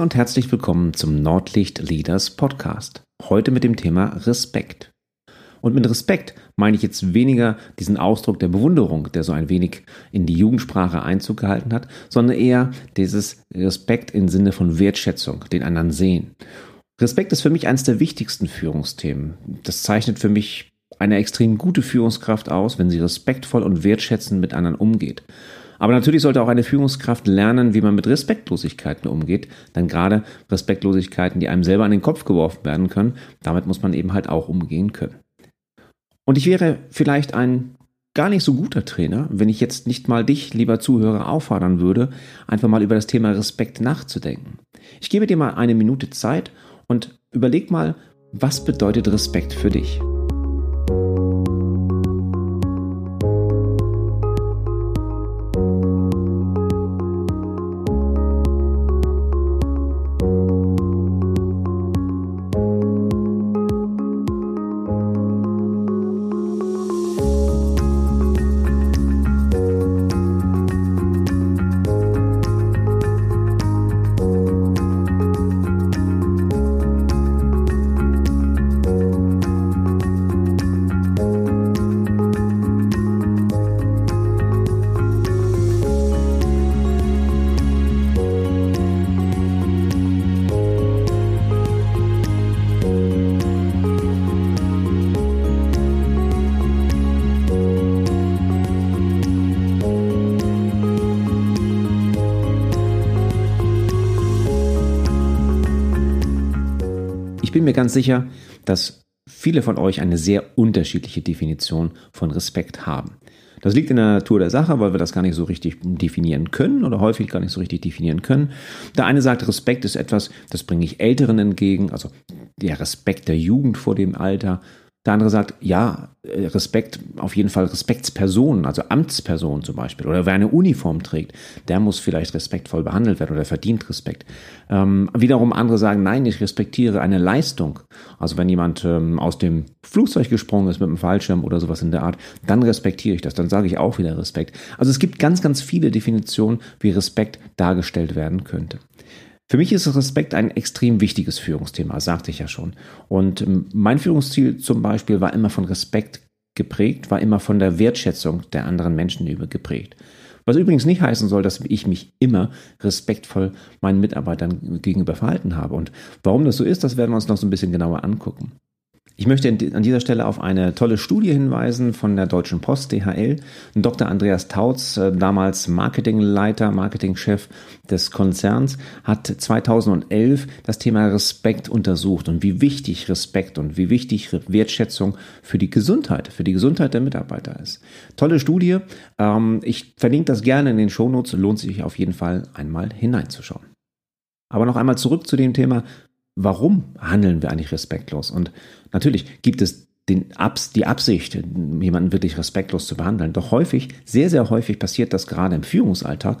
Und herzlich willkommen zum Nordlicht Leaders Podcast. Heute mit dem Thema Respekt. Und mit Respekt meine ich jetzt weniger diesen Ausdruck der Bewunderung, der so ein wenig in die Jugendsprache Einzug gehalten hat, sondern eher dieses Respekt im Sinne von Wertschätzung, den anderen sehen. Respekt ist für mich eines der wichtigsten Führungsthemen. Das zeichnet für mich eine extrem gute Führungskraft aus, wenn sie respektvoll und wertschätzend mit anderen umgeht. Aber natürlich sollte auch eine Führungskraft lernen, wie man mit Respektlosigkeiten umgeht. Denn gerade Respektlosigkeiten, die einem selber an den Kopf geworfen werden können, damit muss man eben halt auch umgehen können. Und ich wäre vielleicht ein gar nicht so guter Trainer, wenn ich jetzt nicht mal dich, lieber Zuhörer, auffordern würde, einfach mal über das Thema Respekt nachzudenken. Ich gebe dir mal eine Minute Zeit und überleg mal, was bedeutet Respekt für dich? Ganz sicher, dass viele von euch eine sehr unterschiedliche Definition von Respekt haben. Das liegt in der Natur der Sache, weil wir das gar nicht so richtig definieren können oder häufig gar nicht so richtig definieren können. Der eine sagt, Respekt ist etwas, das bringe ich Älteren entgegen, also der Respekt der Jugend vor dem Alter. Der andere sagt, ja, äh, Respekt, auf jeden Fall Respektspersonen, also Amtspersonen zum Beispiel, oder wer eine Uniform trägt, der muss vielleicht respektvoll behandelt werden oder verdient Respekt. Ähm, wiederum andere sagen, nein, ich respektiere eine Leistung. Also wenn jemand ähm, aus dem Flugzeug gesprungen ist mit einem Fallschirm oder sowas in der Art, dann respektiere ich das, dann sage ich auch wieder Respekt. Also es gibt ganz, ganz viele Definitionen, wie Respekt dargestellt werden könnte. Für mich ist Respekt ein extrem wichtiges Führungsthema, sagte ich ja schon. Und ähm, mein Führungsziel zum Beispiel war immer von Respekt geprägt, war immer von der Wertschätzung der anderen Menschen geprägt. Was übrigens nicht heißen soll, dass ich mich immer respektvoll meinen Mitarbeitern gegenüber verhalten habe. Und warum das so ist, das werden wir uns noch so ein bisschen genauer angucken. Ich möchte an dieser Stelle auf eine tolle Studie hinweisen von der Deutschen Post DHL. Dr. Andreas Tautz, äh, damals Marketingleiter, Marketingchef des Konzerns, hat 2011 das Thema Respekt untersucht und wie wichtig Respekt und wie wichtig Wertschätzung für die Gesundheit, für die Gesundheit der Mitarbeiter ist. Tolle Studie. Ähm, ich verlinke das gerne in den Shownotes. Lohnt sich auf jeden Fall einmal hineinzuschauen. Aber noch einmal zurück zu dem Thema warum handeln wir eigentlich respektlos? Und natürlich gibt es den Abs, die Absicht, jemanden wirklich respektlos zu behandeln. Doch häufig, sehr, sehr häufig passiert das gerade im Führungsalltag,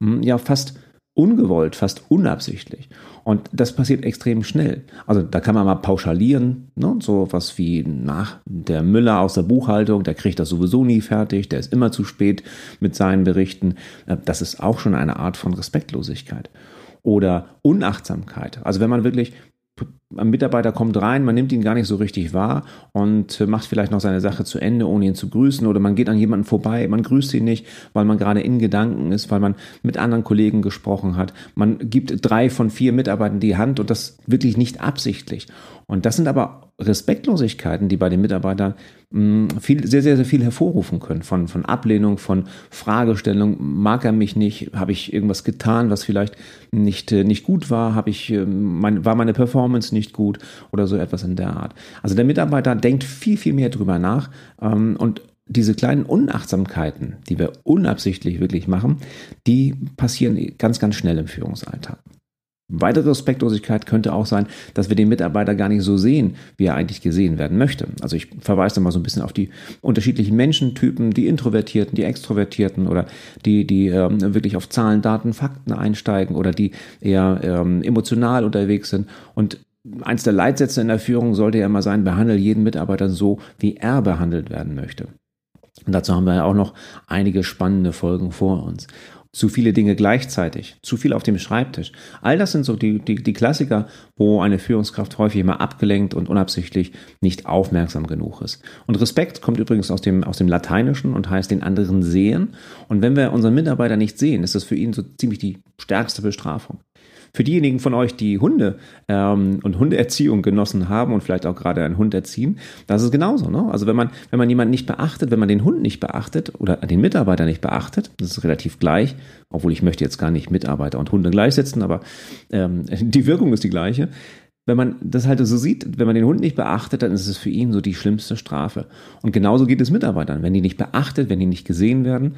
hm, ja fast ungewollt, fast unabsichtlich. Und das passiert extrem schnell. Also da kann man mal pauschalieren, ne? so was wie nach der Müller aus der Buchhaltung, der kriegt das sowieso nie fertig, der ist immer zu spät mit seinen Berichten. Äh, das ist auch schon eine Art von Respektlosigkeit oder Unachtsamkeit. Also wenn man wirklich ein Mitarbeiter kommt rein, man nimmt ihn gar nicht so richtig wahr und macht vielleicht noch seine Sache zu Ende, ohne ihn zu grüßen. Oder man geht an jemanden vorbei, man grüßt ihn nicht, weil man gerade in Gedanken ist, weil man mit anderen Kollegen gesprochen hat. Man gibt drei von vier Mitarbeitern die Hand und das wirklich nicht absichtlich. Und das sind aber Respektlosigkeiten, die bei den Mitarbeitern hm, viel, sehr, sehr, sehr viel hervorrufen können. Von, von Ablehnung, von Fragestellung. Mag er mich nicht? Habe ich irgendwas getan, was vielleicht nicht, äh, nicht gut war? Ich, äh, mein, war meine Performance nicht gut? Oder so etwas in der Art. Also der Mitarbeiter denkt viel, viel mehr drüber nach ähm, und diese kleinen Unachtsamkeiten, die wir unabsichtlich wirklich machen, die passieren ganz, ganz schnell im Führungsalltag. Weitere Respektlosigkeit könnte auch sein, dass wir den Mitarbeiter gar nicht so sehen, wie er eigentlich gesehen werden möchte. Also ich verweise da mal so ein bisschen auf die unterschiedlichen Menschentypen, die Introvertierten, die Extrovertierten oder die, die ähm, wirklich auf Zahlen, Daten, Fakten einsteigen oder die eher ähm, emotional unterwegs sind. Und eins der Leitsätze in der Führung sollte ja immer sein, behandle jeden Mitarbeiter so, wie er behandelt werden möchte. Und dazu haben wir ja auch noch einige spannende Folgen vor uns zu viele Dinge gleichzeitig, zu viel auf dem Schreibtisch. All das sind so die, die, die Klassiker, wo eine Führungskraft häufig immer abgelenkt und unabsichtlich nicht aufmerksam genug ist. Und Respekt kommt übrigens aus dem, aus dem Lateinischen und heißt den anderen sehen. Und wenn wir unseren Mitarbeiter nicht sehen, ist das für ihn so ziemlich die stärkste Bestrafung. Für diejenigen von euch, die Hunde ähm, und Hundeerziehung genossen haben und vielleicht auch gerade einen Hund erziehen, das ist genauso. Ne? Also wenn man, wenn man jemanden nicht beachtet, wenn man den Hund nicht beachtet oder den Mitarbeiter nicht beachtet, das ist relativ gleich, obwohl ich möchte jetzt gar nicht Mitarbeiter und Hunde gleichsetzen, aber ähm, die Wirkung ist die gleiche wenn man das halt so sieht, wenn man den Hund nicht beachtet, dann ist es für ihn so die schlimmste Strafe. Und genauso geht es Mitarbeitern. Wenn die nicht beachtet, wenn die nicht gesehen werden,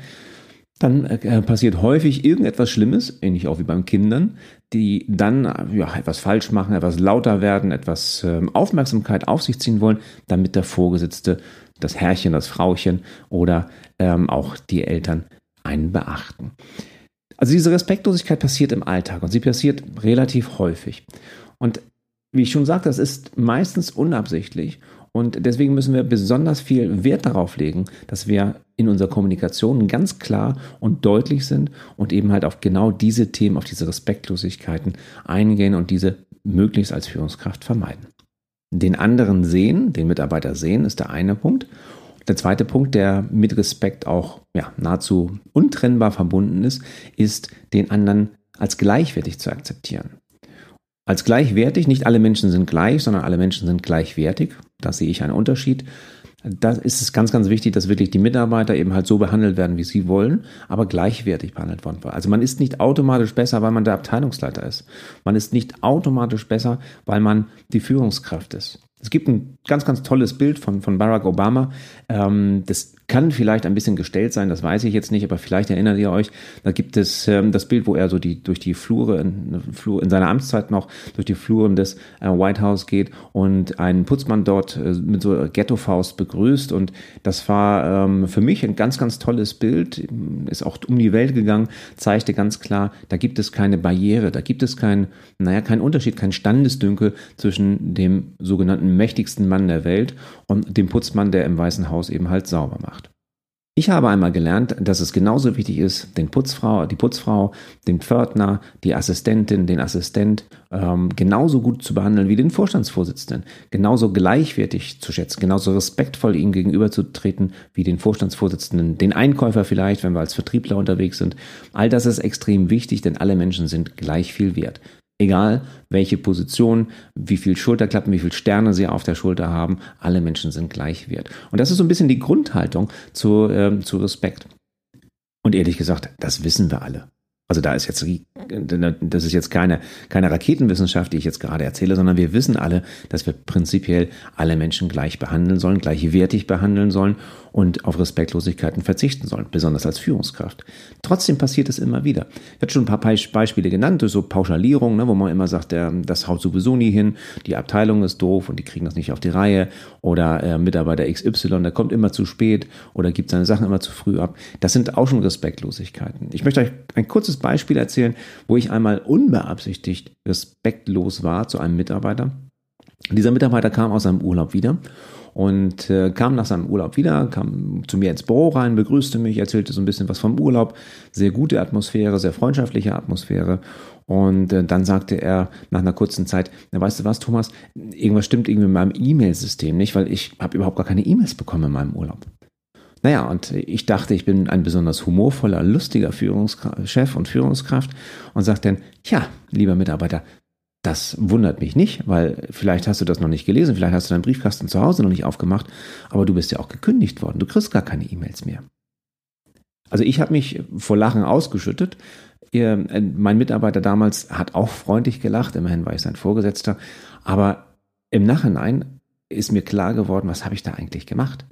dann äh, passiert häufig irgendetwas Schlimmes, ähnlich auch wie beim Kindern, die dann ja, etwas falsch machen, etwas lauter werden, etwas äh, Aufmerksamkeit auf sich ziehen wollen, damit der Vorgesetzte, das Herrchen, das Frauchen oder ähm, auch die Eltern einen beachten. Also diese Respektlosigkeit passiert im Alltag und sie passiert relativ häufig. Und wie ich schon sagte, das ist meistens unabsichtlich und deswegen müssen wir besonders viel Wert darauf legen, dass wir in unserer Kommunikation ganz klar und deutlich sind und eben halt auf genau diese Themen, auf diese Respektlosigkeiten eingehen und diese möglichst als Führungskraft vermeiden. Den anderen sehen, den Mitarbeiter sehen, ist der eine Punkt. Der zweite Punkt, der mit Respekt auch ja, nahezu untrennbar verbunden ist, ist, den anderen als gleichwertig zu akzeptieren als gleichwertig. Nicht alle Menschen sind gleich, sondern alle Menschen sind gleichwertig. Da sehe ich einen Unterschied. Da ist es ganz, ganz wichtig, dass wirklich die Mitarbeiter eben halt so behandelt werden, wie sie wollen, aber gleichwertig behandelt worden. Also man ist nicht automatisch besser, weil man der Abteilungsleiter ist. Man ist nicht automatisch besser, weil man die Führungskraft ist. Es gibt ein ganz, ganz tolles Bild von, von Barack Obama. Ähm, das kann vielleicht ein bisschen gestellt sein, das weiß ich jetzt nicht, aber vielleicht erinnert ihr euch, da gibt es ähm, das Bild, wo er so die, durch die Flure, in, Flur, in seiner Amtszeit noch, durch die Fluren des äh, White House geht und einen Putzmann dort äh, mit so Ghetto-Faust begrüßt. Und das war ähm, für mich ein ganz, ganz tolles Bild, ist auch um die Welt gegangen, zeigte ganz klar, da gibt es keine Barriere, da gibt es keinen, naja, keinen Unterschied, kein Standesdünkel zwischen dem sogenannten mächtigsten Mann der Welt und dem Putzmann, der im Weißen Haus eben halt sauber macht. Ich habe einmal gelernt, dass es genauso wichtig ist, den Putzfrau, die Putzfrau, den Pförtner, die Assistentin, den Assistent ähm, genauso gut zu behandeln wie den Vorstandsvorsitzenden, genauso gleichwertig zu schätzen, genauso respektvoll ihm gegenüberzutreten wie den Vorstandsvorsitzenden, den Einkäufer vielleicht, wenn wir als Vertriebler unterwegs sind. All das ist extrem wichtig, denn alle Menschen sind gleich viel wert. Egal welche Position, wie viel Schulterklappen, wie viel Sterne sie auf der Schulter haben, alle Menschen sind gleich wert. Und das ist so ein bisschen die Grundhaltung zu, äh, zu Respekt. Und ehrlich gesagt, das wissen wir alle. Also da ist jetzt, das ist jetzt keine, keine Raketenwissenschaft, die ich jetzt gerade erzähle, sondern wir wissen alle, dass wir prinzipiell alle Menschen gleich behandeln sollen, gleichwertig behandeln sollen und auf Respektlosigkeiten verzichten sollen, besonders als Führungskraft. Trotzdem passiert es immer wieder. Ich hatte schon ein paar Beispiele genannt, so Pauschalierung, ne, wo man immer sagt, der, das haut sowieso nie hin, die Abteilung ist doof und die kriegen das nicht auf die Reihe oder äh, Mitarbeiter XY, der kommt immer zu spät oder gibt seine Sachen immer zu früh ab. Das sind auch schon Respektlosigkeiten. Ich möchte euch ein kurzes Beispiel erzählen, wo ich einmal unbeabsichtigt respektlos war zu einem Mitarbeiter. Dieser Mitarbeiter kam aus seinem Urlaub wieder und äh, kam nach seinem Urlaub wieder, kam zu mir ins Büro rein, begrüßte mich, erzählte so ein bisschen was vom Urlaub. Sehr gute Atmosphäre, sehr freundschaftliche Atmosphäre. Und äh, dann sagte er nach einer kurzen Zeit, na, weißt du was, Thomas, irgendwas stimmt irgendwie mit meinem E-Mail-System nicht, weil ich habe überhaupt gar keine E-Mails bekommen in meinem Urlaub. Naja, und ich dachte, ich bin ein besonders humorvoller, lustiger Führungschef und Führungskraft und sagte dann, tja, lieber Mitarbeiter, das wundert mich nicht, weil vielleicht hast du das noch nicht gelesen, vielleicht hast du deinen Briefkasten zu Hause noch nicht aufgemacht, aber du bist ja auch gekündigt worden. Du kriegst gar keine E-Mails mehr. Also ich habe mich vor Lachen ausgeschüttet. Äh, mein Mitarbeiter damals hat auch freundlich gelacht, immerhin war ich sein Vorgesetzter, aber im Nachhinein ist mir klar geworden, was habe ich da eigentlich gemacht?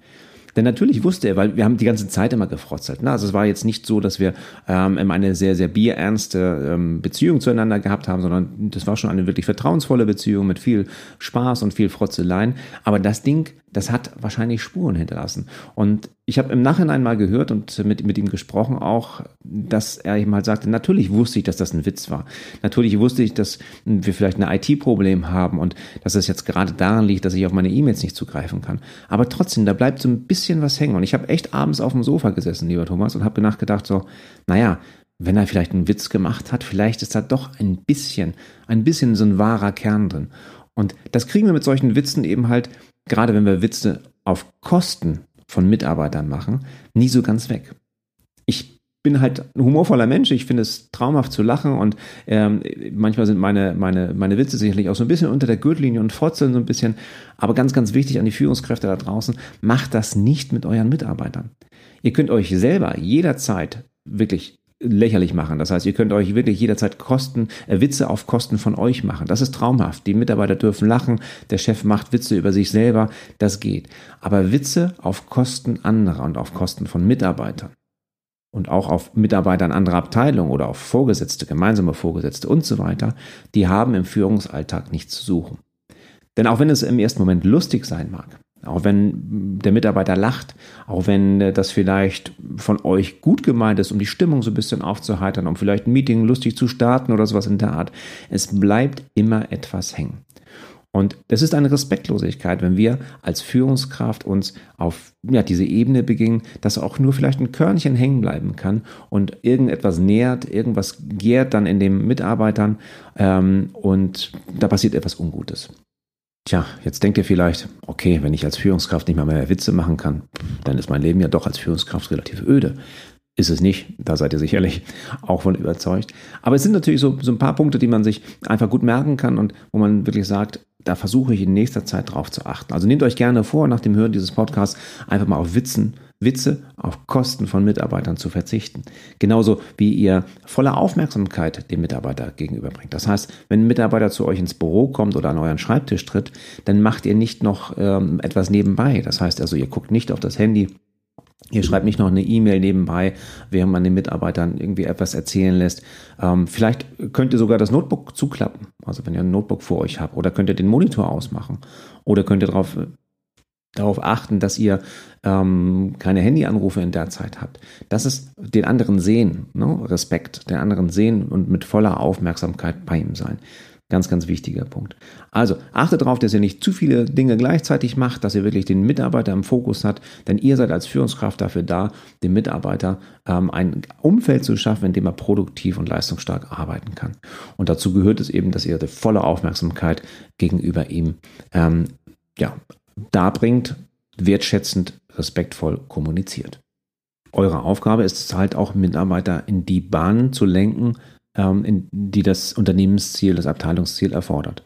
Denn natürlich wusste er, weil wir haben die ganze Zeit immer gefrotzelt. Ne? Also es war jetzt nicht so, dass wir ähm, eine sehr, sehr bierernste ähm, Beziehung zueinander gehabt haben, sondern das war schon eine wirklich vertrauensvolle Beziehung mit viel Spaß und viel Frotzeleien. Aber das Ding das hat wahrscheinlich Spuren hinterlassen. Und ich habe im Nachhinein mal gehört und mit, mit ihm gesprochen auch, dass er ihm halt sagte, natürlich wusste ich, dass das ein Witz war. Natürlich wusste ich, dass wir vielleicht ein IT-Problem haben und dass es jetzt gerade daran liegt, dass ich auf meine E-Mails nicht zugreifen kann. Aber trotzdem, da bleibt so ein bisschen was hängen. Und ich habe echt abends auf dem Sofa gesessen, lieber Thomas, und habe nachgedacht so, naja, wenn er vielleicht einen Witz gemacht hat, vielleicht ist da doch ein bisschen, ein bisschen so ein wahrer Kern drin. Und das kriegen wir mit solchen Witzen eben halt gerade wenn wir Witze auf Kosten von Mitarbeitern machen, nie so ganz weg. Ich bin halt ein humorvoller Mensch. Ich finde es traumhaft zu lachen und ähm, manchmal sind meine, meine, meine Witze sicherlich auch so ein bisschen unter der Gürtellinie und forzeln so ein bisschen. Aber ganz, ganz wichtig an die Führungskräfte da draußen, macht das nicht mit euren Mitarbeitern. Ihr könnt euch selber jederzeit wirklich lächerlich machen. Das heißt, ihr könnt euch wirklich jederzeit Kosten, äh, Witze auf Kosten von euch machen. Das ist traumhaft. Die Mitarbeiter dürfen lachen, der Chef macht Witze über sich selber, das geht. Aber Witze auf Kosten anderer und auf Kosten von Mitarbeitern und auch auf Mitarbeitern anderer Abteilungen oder auf Vorgesetzte, gemeinsame Vorgesetzte und so weiter, die haben im Führungsalltag nichts zu suchen. Denn auch wenn es im ersten Moment lustig sein mag, auch wenn der Mitarbeiter lacht, auch wenn äh, das vielleicht von euch gut gemeint ist, um die Stimmung so ein bisschen aufzuheitern, um vielleicht ein Meeting lustig zu starten oder sowas in der Art. Es bleibt immer etwas hängen. Und das ist eine Respektlosigkeit, wenn wir als Führungskraft uns auf ja, diese Ebene begingen, dass auch nur vielleicht ein Körnchen hängen bleiben kann und irgendetwas nährt, irgendwas gärt dann in den Mitarbeitern ähm, und da passiert etwas Ungutes. Tja, jetzt denkt ihr vielleicht, okay, wenn ich als Führungskraft nicht mal mehr Witze machen kann, dann ist mein Leben ja doch als Führungskraft relativ öde. Ist es nicht, da seid ihr sicherlich auch von überzeugt. Aber es sind natürlich so, so ein paar Punkte, die man sich einfach gut merken kann und wo man wirklich sagt, da versuche ich in nächster Zeit drauf zu achten. Also nehmt euch gerne vor, nach dem Hören dieses Podcasts einfach mal auf Witzen Witze auf Kosten von Mitarbeitern zu verzichten. Genauso wie ihr volle Aufmerksamkeit dem Mitarbeiter gegenüberbringt. Das heißt, wenn ein Mitarbeiter zu euch ins Büro kommt oder an euren Schreibtisch tritt, dann macht ihr nicht noch ähm, etwas nebenbei. Das heißt also, ihr guckt nicht auf das Handy, Ihr schreibt nicht noch eine E-Mail nebenbei, während man den Mitarbeitern irgendwie etwas erzählen lässt. Ähm, vielleicht könnt ihr sogar das Notebook zuklappen, also wenn ihr ein Notebook vor euch habt, oder könnt ihr den Monitor ausmachen, oder könnt ihr darauf darauf achten, dass ihr ähm, keine Handyanrufe in der Zeit habt. Das ist den anderen sehen, ne? Respekt, den anderen sehen und mit voller Aufmerksamkeit bei ihm sein. Ganz, ganz wichtiger Punkt. Also achtet darauf, dass ihr nicht zu viele Dinge gleichzeitig macht, dass ihr wirklich den Mitarbeiter im Fokus habt, denn ihr seid als Führungskraft dafür da, dem Mitarbeiter ähm, ein Umfeld zu schaffen, in dem er produktiv und leistungsstark arbeiten kann. Und dazu gehört es eben, dass ihr die volle Aufmerksamkeit gegenüber ihm ähm, ja, darbringt, wertschätzend, respektvoll kommuniziert. Eure Aufgabe ist es halt auch, Mitarbeiter in die Bahn zu lenken, ähm, in die das Unternehmensziel, das Abteilungsziel erfordert.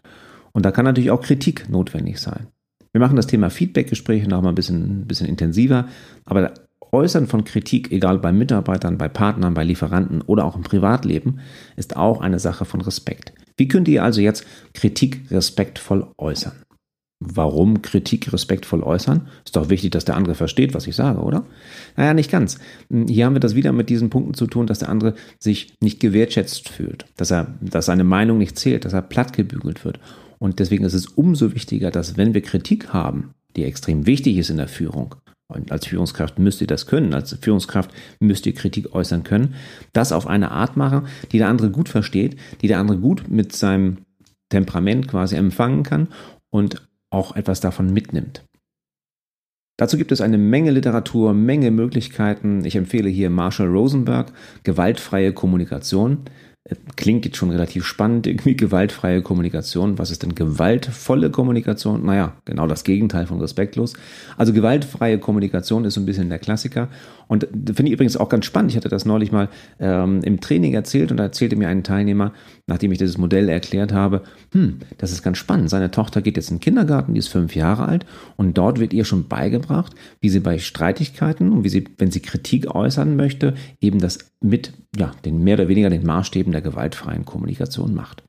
Und da kann natürlich auch Kritik notwendig sein. Wir machen das Thema Feedbackgespräche noch mal ein bisschen, ein bisschen intensiver, aber Äußern von Kritik, egal bei Mitarbeitern, bei Partnern, bei Lieferanten oder auch im Privatleben, ist auch eine Sache von Respekt. Wie könnt ihr also jetzt Kritik respektvoll äußern? Warum Kritik respektvoll äußern? Ist doch wichtig, dass der andere versteht, was ich sage, oder? Naja, nicht ganz. Hier haben wir das wieder mit diesen Punkten zu tun, dass der andere sich nicht gewertschätzt fühlt, dass er, dass seine Meinung nicht zählt, dass er plattgebügelt wird. Und deswegen ist es umso wichtiger, dass wenn wir Kritik haben, die extrem wichtig ist in der Führung, und als Führungskraft müsst ihr das können, als Führungskraft müsst ihr Kritik äußern können, das auf eine Art machen, die der andere gut versteht, die der andere gut mit seinem Temperament quasi empfangen kann und auch etwas davon mitnimmt. Dazu gibt es eine Menge Literatur, Menge Möglichkeiten. Ich empfehle hier Marshall Rosenberg, Gewaltfreie Kommunikation. Klingt jetzt schon relativ spannend, irgendwie gewaltfreie Kommunikation. Was ist denn gewaltvolle Kommunikation? Naja, genau das Gegenteil von respektlos. Also gewaltfreie Kommunikation ist so ein bisschen der Klassiker. Und finde ich übrigens auch ganz spannend. Ich hatte das neulich mal ähm, im Training erzählt und da erzählte mir ein Teilnehmer, nachdem ich dieses Modell erklärt habe, hm, das ist ganz spannend. Seine Tochter geht jetzt in den Kindergarten, die ist fünf Jahre alt und dort wird ihr schon beigebracht, wie sie bei Streitigkeiten und wie sie, wenn sie Kritik äußern möchte, eben das mit, ja, den mehr oder weniger den Maßstäben der gewaltfreien Kommunikation macht.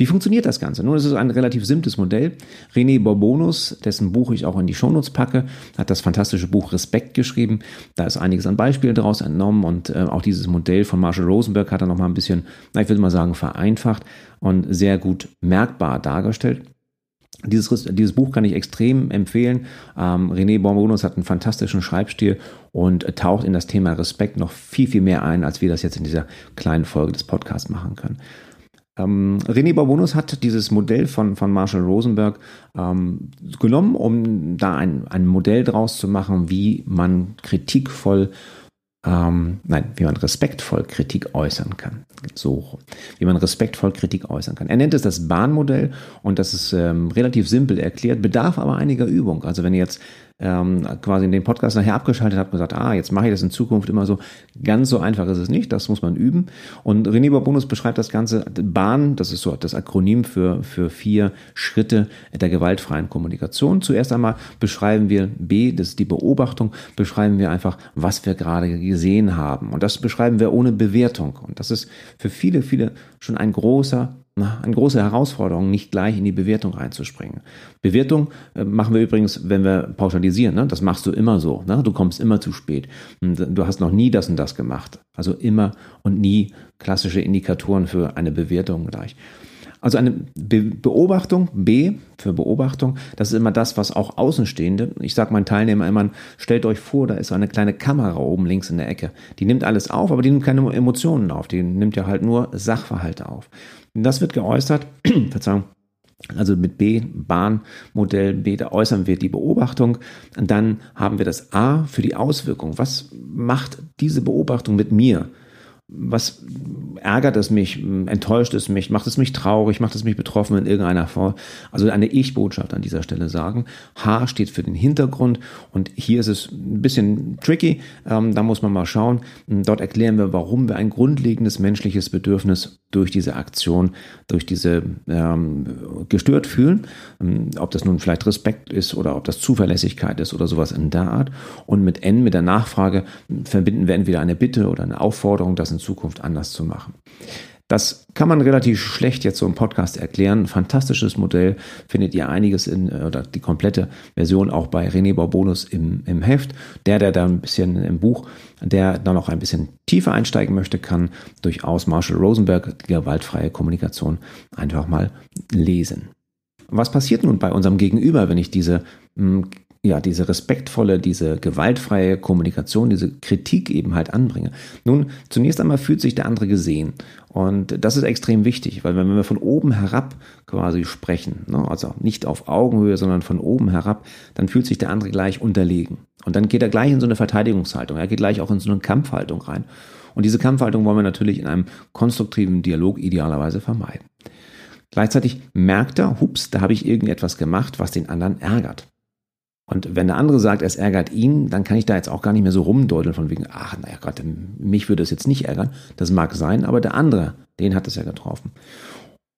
Wie funktioniert das Ganze? Nun, es ist ein relativ simples Modell. René Borbonus, dessen Buch ich auch in die Shownotes packe, hat das fantastische Buch Respekt geschrieben. Da ist einiges an Beispielen daraus entnommen und äh, auch dieses Modell von Marshall Rosenberg hat er nochmal ein bisschen, na, ich würde mal sagen, vereinfacht und sehr gut merkbar dargestellt. Dieses, dieses Buch kann ich extrem empfehlen. Ähm, René Bonbonus hat einen fantastischen Schreibstil und taucht in das Thema Respekt noch viel, viel mehr ein, als wir das jetzt in dieser kleinen Folge des Podcasts machen können. Ähm, René Bonbonus hat dieses Modell von, von Marshall Rosenberg ähm, genommen, um da ein, ein Modell draus zu machen, wie man kritikvoll ähm, nein, wie man respektvoll Kritik äußern kann. So, wie man respektvoll Kritik äußern kann. Er nennt es das Bahnmodell und das ist ähm, relativ simpel erklärt, bedarf aber einiger Übung. Also wenn ihr jetzt ähm, quasi in den Podcast nachher abgeschaltet habe und gesagt, ah, jetzt mache ich das in Zukunft immer so. Ganz so einfach ist es nicht, das muss man üben. Und René Babonus beschreibt das Ganze, Bahn, das ist so das Akronym für, für vier Schritte der gewaltfreien Kommunikation. Zuerst einmal beschreiben wir B, das ist die Beobachtung, beschreiben wir einfach, was wir gerade gesehen haben. Und das beschreiben wir ohne Bewertung. Und das ist für viele, viele schon ein großer eine große Herausforderung, nicht gleich in die Bewertung reinzuspringen. Bewertung äh, machen wir übrigens, wenn wir pauschalisieren. Ne? Das machst du immer so. Ne? Du kommst immer zu spät. Du hast noch nie das und das gemacht. Also immer und nie klassische Indikatoren für eine Bewertung gleich. Also eine Be Beobachtung, B für Beobachtung, das ist immer das, was auch Außenstehende, ich sage meinen Teilnehmern immer, stellt euch vor, da ist so eine kleine Kamera oben links in der Ecke. Die nimmt alles auf, aber die nimmt keine Emotionen auf, die nimmt ja halt nur Sachverhalte auf. Und das wird geäußert, Verzeihung, also mit B, Bahnmodell B, da äußern wir die Beobachtung. Und dann haben wir das A für die Auswirkung. Was macht diese Beobachtung mit mir? Was ärgert es mich, enttäuscht es mich, macht es mich traurig, macht es mich betroffen in irgendeiner Form. Also eine Ich-Botschaft an dieser Stelle sagen. H steht für den Hintergrund und hier ist es ein bisschen tricky. Ähm, da muss man mal schauen. Dort erklären wir, warum wir ein grundlegendes menschliches Bedürfnis durch diese Aktion, durch diese ähm, gestört fühlen. Ähm, ob das nun vielleicht Respekt ist oder ob das Zuverlässigkeit ist oder sowas in der Art. Und mit N, mit der Nachfrage, verbinden wir entweder eine Bitte oder eine Aufforderung, das in Zukunft anders zu machen. Das kann man relativ schlecht jetzt so im Podcast erklären. fantastisches Modell findet ihr einiges in, äh, oder die komplette Version auch bei René Baubonus im, im Heft. Der, der da ein bisschen im Buch, der da noch ein bisschen tiefer einsteigen möchte, kann durchaus Marshall Rosenberg, die gewaltfreie Kommunikation, einfach mal lesen. Was passiert nun bei unserem Gegenüber, wenn ich diese hm, ja, diese respektvolle, diese gewaltfreie Kommunikation, diese Kritik eben halt anbringe. Nun, zunächst einmal fühlt sich der andere gesehen. Und das ist extrem wichtig, weil wenn wir von oben herab quasi sprechen, ne, also nicht auf Augenhöhe, sondern von oben herab, dann fühlt sich der andere gleich unterlegen. Und dann geht er gleich in so eine Verteidigungshaltung, er geht gleich auch in so eine Kampfhaltung rein. Und diese Kampfhaltung wollen wir natürlich in einem konstruktiven Dialog idealerweise vermeiden. Gleichzeitig merkt er, hups, da habe ich irgendetwas gemacht, was den anderen ärgert. Und wenn der andere sagt, es ärgert ihn, dann kann ich da jetzt auch gar nicht mehr so rumdeuteln von wegen, ach, naja Gott, mich würde es jetzt nicht ärgern. Das mag sein, aber der andere, den hat es ja getroffen.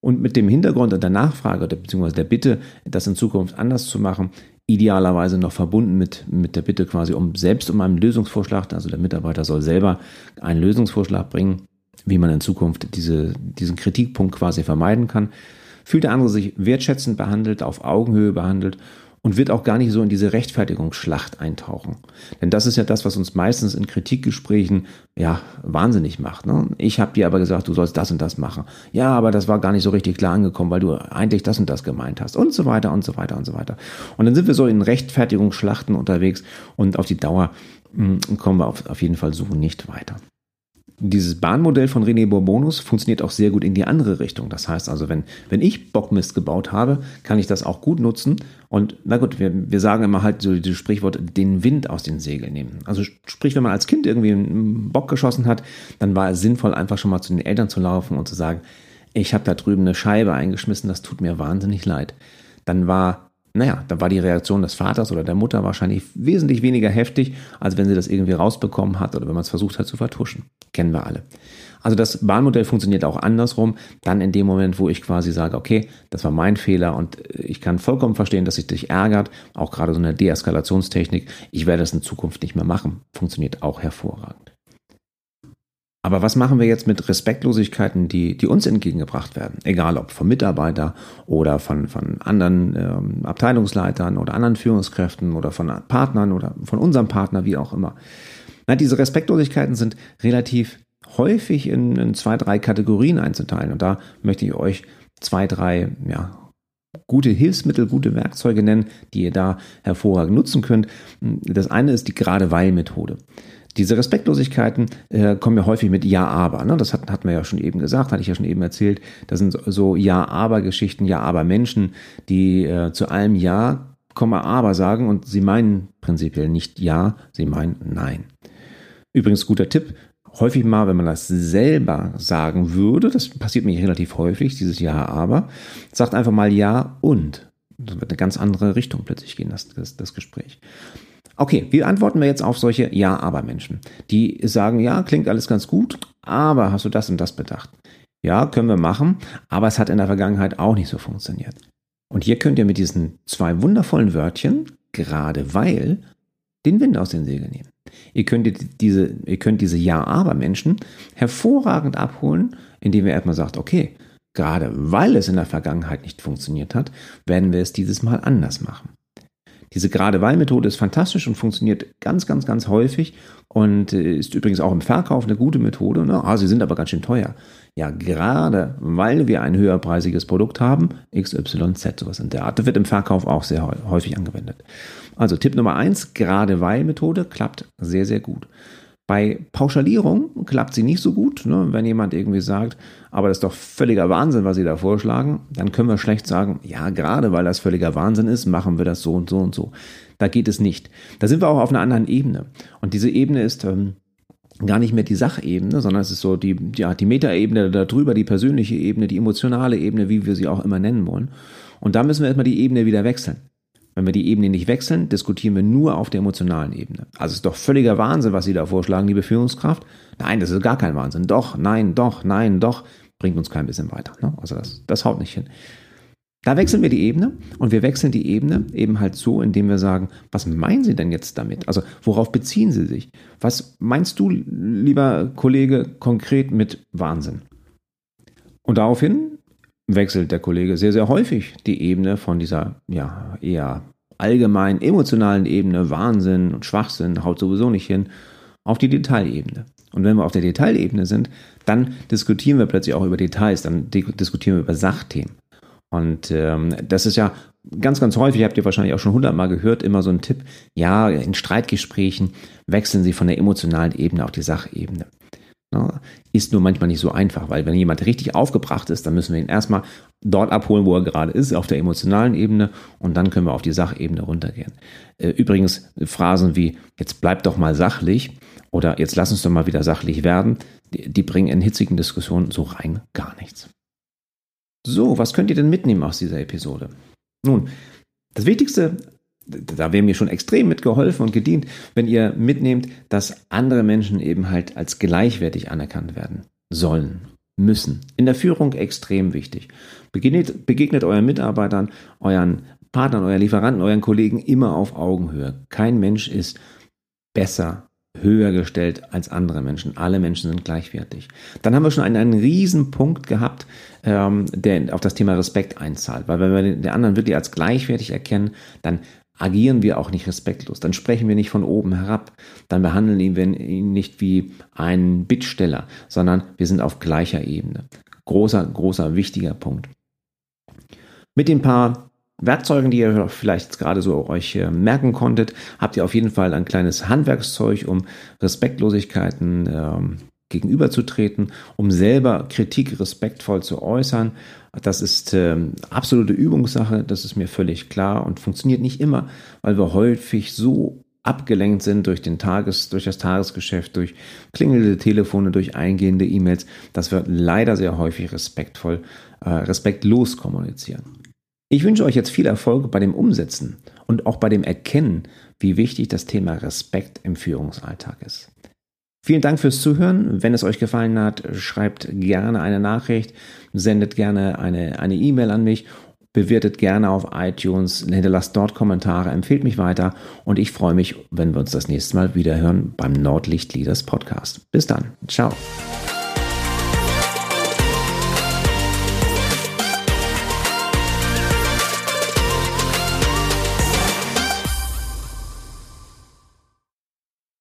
Und mit dem Hintergrund der Nachfrage beziehungsweise der Bitte, das in Zukunft anders zu machen, idealerweise noch verbunden mit, mit der Bitte quasi um selbst um einen Lösungsvorschlag, also der Mitarbeiter soll selber einen Lösungsvorschlag bringen, wie man in Zukunft diese, diesen Kritikpunkt quasi vermeiden kann, fühlt der andere sich wertschätzend behandelt, auf Augenhöhe behandelt und wird auch gar nicht so in diese Rechtfertigungsschlacht eintauchen. Denn das ist ja das, was uns meistens in Kritikgesprächen ja wahnsinnig macht. Ne? Ich habe dir aber gesagt, du sollst das und das machen. Ja, aber das war gar nicht so richtig klar angekommen, weil du eigentlich das und das gemeint hast und so weiter und so weiter und so weiter. Und dann sind wir so in Rechtfertigungsschlachten unterwegs und auf die Dauer mh, hm, kommen wir auf, auf jeden Fall so nicht weiter. Dieses Bahnmodell von René Bourbonus funktioniert auch sehr gut in die andere Richtung. Das heißt also, wenn, wenn ich Bockmist gebaut habe, kann ich das auch gut nutzen. Und na gut, wir, wir sagen immer halt so dieses Sprichwort, den Wind aus den Segeln nehmen. Also sprich, wenn man als Kind irgendwie einen Bock geschossen hat, dann war es sinnvoll, einfach schon mal zu den Eltern zu laufen und zu sagen, ich habe da drüben eine Scheibe eingeschmissen, das tut mir wahnsinnig leid. Dann war naja, da war die Reaktion des Vaters oder der Mutter wahrscheinlich wesentlich weniger heftig, als wenn sie das irgendwie rausbekommen hat oder wenn man es versucht hat zu vertuschen. Kennen wir alle. Also das Bahnmodell funktioniert auch andersrum. Dann in dem Moment, wo ich quasi sage, okay, das war mein Fehler und ich kann vollkommen verstehen, dass sich dich ärgert. Auch gerade so eine Deeskalationstechnik. Ich werde das in Zukunft nicht mehr machen. Funktioniert auch hervorragend. Aber was machen wir jetzt mit Respektlosigkeiten, die, die uns entgegengebracht werden? Egal ob vom Mitarbeiter oder von, von anderen ähm, Abteilungsleitern oder anderen Führungskräften oder von Partnern oder von unserem Partner, wie auch immer. Na, diese Respektlosigkeiten sind relativ häufig in, in zwei, drei Kategorien einzuteilen. Und da möchte ich euch zwei, drei ja, gute Hilfsmittel, gute Werkzeuge nennen, die ihr da hervorragend nutzen könnt. Das eine ist die Gerade-Weil-Methode. Diese Respektlosigkeiten äh, kommen ja häufig mit Ja, aber. Ne? Das hat, hatten wir ja schon eben gesagt, hatte ich ja schon eben erzählt. Das sind so Ja, aber Geschichten, Ja, aber Menschen, die äh, zu allem Ja, aber sagen und sie meinen prinzipiell nicht Ja, sie meinen Nein. Übrigens guter Tipp, häufig mal, wenn man das selber sagen würde, das passiert mir relativ häufig, dieses Ja, aber, sagt einfach mal Ja und. Das wird eine ganz andere Richtung plötzlich gehen, das, das, das Gespräch. Okay, wie antworten wir jetzt auf solche Ja-Aber-Menschen? Die sagen, ja, klingt alles ganz gut, aber hast du das und das bedacht? Ja, können wir machen, aber es hat in der Vergangenheit auch nicht so funktioniert. Und hier könnt ihr mit diesen zwei wundervollen Wörtchen, gerade weil, den Wind aus den Segeln nehmen. Ihr könnt diese, ihr könnt diese Ja-Aber-Menschen hervorragend abholen, indem ihr erstmal sagt, okay, gerade weil es in der Vergangenheit nicht funktioniert hat, werden wir es dieses Mal anders machen. Diese gerade Weil-Methode ist fantastisch und funktioniert ganz, ganz, ganz häufig und äh, ist übrigens auch im Verkauf eine gute Methode. Ne? Ah, sie sind aber ganz schön teuer. Ja, gerade weil wir ein höherpreisiges Produkt haben, XYZ, sowas in der Art. Das wird im Verkauf auch sehr häufig angewendet. Also Tipp Nummer eins, gerade weil Methode klappt sehr, sehr gut. Bei Pauschalierung klappt sie nicht so gut. Ne? Wenn jemand irgendwie sagt, aber das ist doch völliger Wahnsinn, was Sie da vorschlagen, dann können wir schlecht sagen, ja, gerade weil das völliger Wahnsinn ist, machen wir das so und so und so. Da geht es nicht. Da sind wir auch auf einer anderen Ebene. Und diese Ebene ist ähm, gar nicht mehr die Sachebene, sondern es ist so die, ja, die Metaebene darüber, die persönliche Ebene, die emotionale Ebene, wie wir sie auch immer nennen wollen. Und da müssen wir erstmal die Ebene wieder wechseln. Wenn wir die Ebene nicht wechseln, diskutieren wir nur auf der emotionalen Ebene. Also es ist doch völliger Wahnsinn, was Sie da vorschlagen, liebe Führungskraft. Nein, das ist gar kein Wahnsinn. Doch, nein, doch, nein, doch. Bringt uns kein bisschen weiter. Ne? Also das, das haut nicht hin. Da wechseln wir die Ebene und wir wechseln die Ebene eben halt so, indem wir sagen, was meinen Sie denn jetzt damit? Also worauf beziehen Sie sich? Was meinst du, lieber Kollege, konkret mit Wahnsinn? Und daraufhin wechselt der Kollege sehr, sehr häufig die Ebene von dieser ja, eher allgemein emotionalen Ebene, Wahnsinn und Schwachsinn, haut sowieso nicht hin, auf die Detailebene. Und wenn wir auf der Detailebene sind, dann diskutieren wir plötzlich auch über Details, dann diskutieren wir über Sachthemen. Und ähm, das ist ja ganz, ganz häufig, habt ihr wahrscheinlich auch schon hundertmal gehört, immer so ein Tipp, ja, in Streitgesprächen wechseln Sie von der emotionalen Ebene auf die Sachebene. Ne? Ist nur manchmal nicht so einfach, weil wenn jemand richtig aufgebracht ist, dann müssen wir ihn erstmal dort abholen, wo er gerade ist, auf der emotionalen Ebene und dann können wir auf die Sachebene runtergehen. Äh, übrigens Phrasen wie jetzt bleib doch mal sachlich oder jetzt lass uns doch mal wieder sachlich werden, die, die bringen in hitzigen Diskussionen so rein gar nichts. So, was könnt ihr denn mitnehmen aus dieser Episode? Nun, das Wichtigste da wäre mir schon extrem mitgeholfen und gedient, wenn ihr mitnehmt, dass andere Menschen eben halt als gleichwertig anerkannt werden sollen, müssen. In der Führung extrem wichtig. Begegnet, begegnet euren Mitarbeitern, euren Partnern, euren Lieferanten, euren Kollegen immer auf Augenhöhe. Kein Mensch ist besser höher gestellt als andere Menschen. Alle Menschen sind gleichwertig. Dann haben wir schon einen, einen riesen gehabt, ähm, der auf das Thema Respekt einzahlt. Weil wenn wir den anderen wirklich als gleichwertig erkennen, dann agieren wir auch nicht respektlos. Dann sprechen wir nicht von oben herab. Dann behandeln wir ihn nicht wie einen Bittsteller, sondern wir sind auf gleicher Ebene. Großer, großer, wichtiger Punkt. Mit den paar Werkzeugen, die ihr vielleicht gerade so euch äh, merken konntet, habt ihr auf jeden Fall ein kleines Handwerkszeug, um Respektlosigkeiten ähm, gegenüberzutreten, um selber Kritik respektvoll zu äußern. Das ist äh, absolute Übungssache, das ist mir völlig klar und funktioniert nicht immer, weil wir häufig so abgelenkt sind durch den Tages, durch das Tagesgeschäft, durch klingelnde Telefone, durch eingehende E-Mails, dass wir leider sehr häufig respektvoll, äh, respektlos kommunizieren. Ich wünsche euch jetzt viel Erfolg bei dem Umsetzen und auch bei dem Erkennen, wie wichtig das Thema Respekt im Führungsalltag ist. Vielen Dank fürs Zuhören. Wenn es euch gefallen hat, schreibt gerne eine Nachricht, sendet gerne eine E-Mail an mich, bewertet gerne auf iTunes, hinterlasst dort Kommentare, empfehlt mich weiter und ich freue mich, wenn wir uns das nächste Mal wieder hören beim Nordlicht Leaders Podcast. Bis dann. Ciao.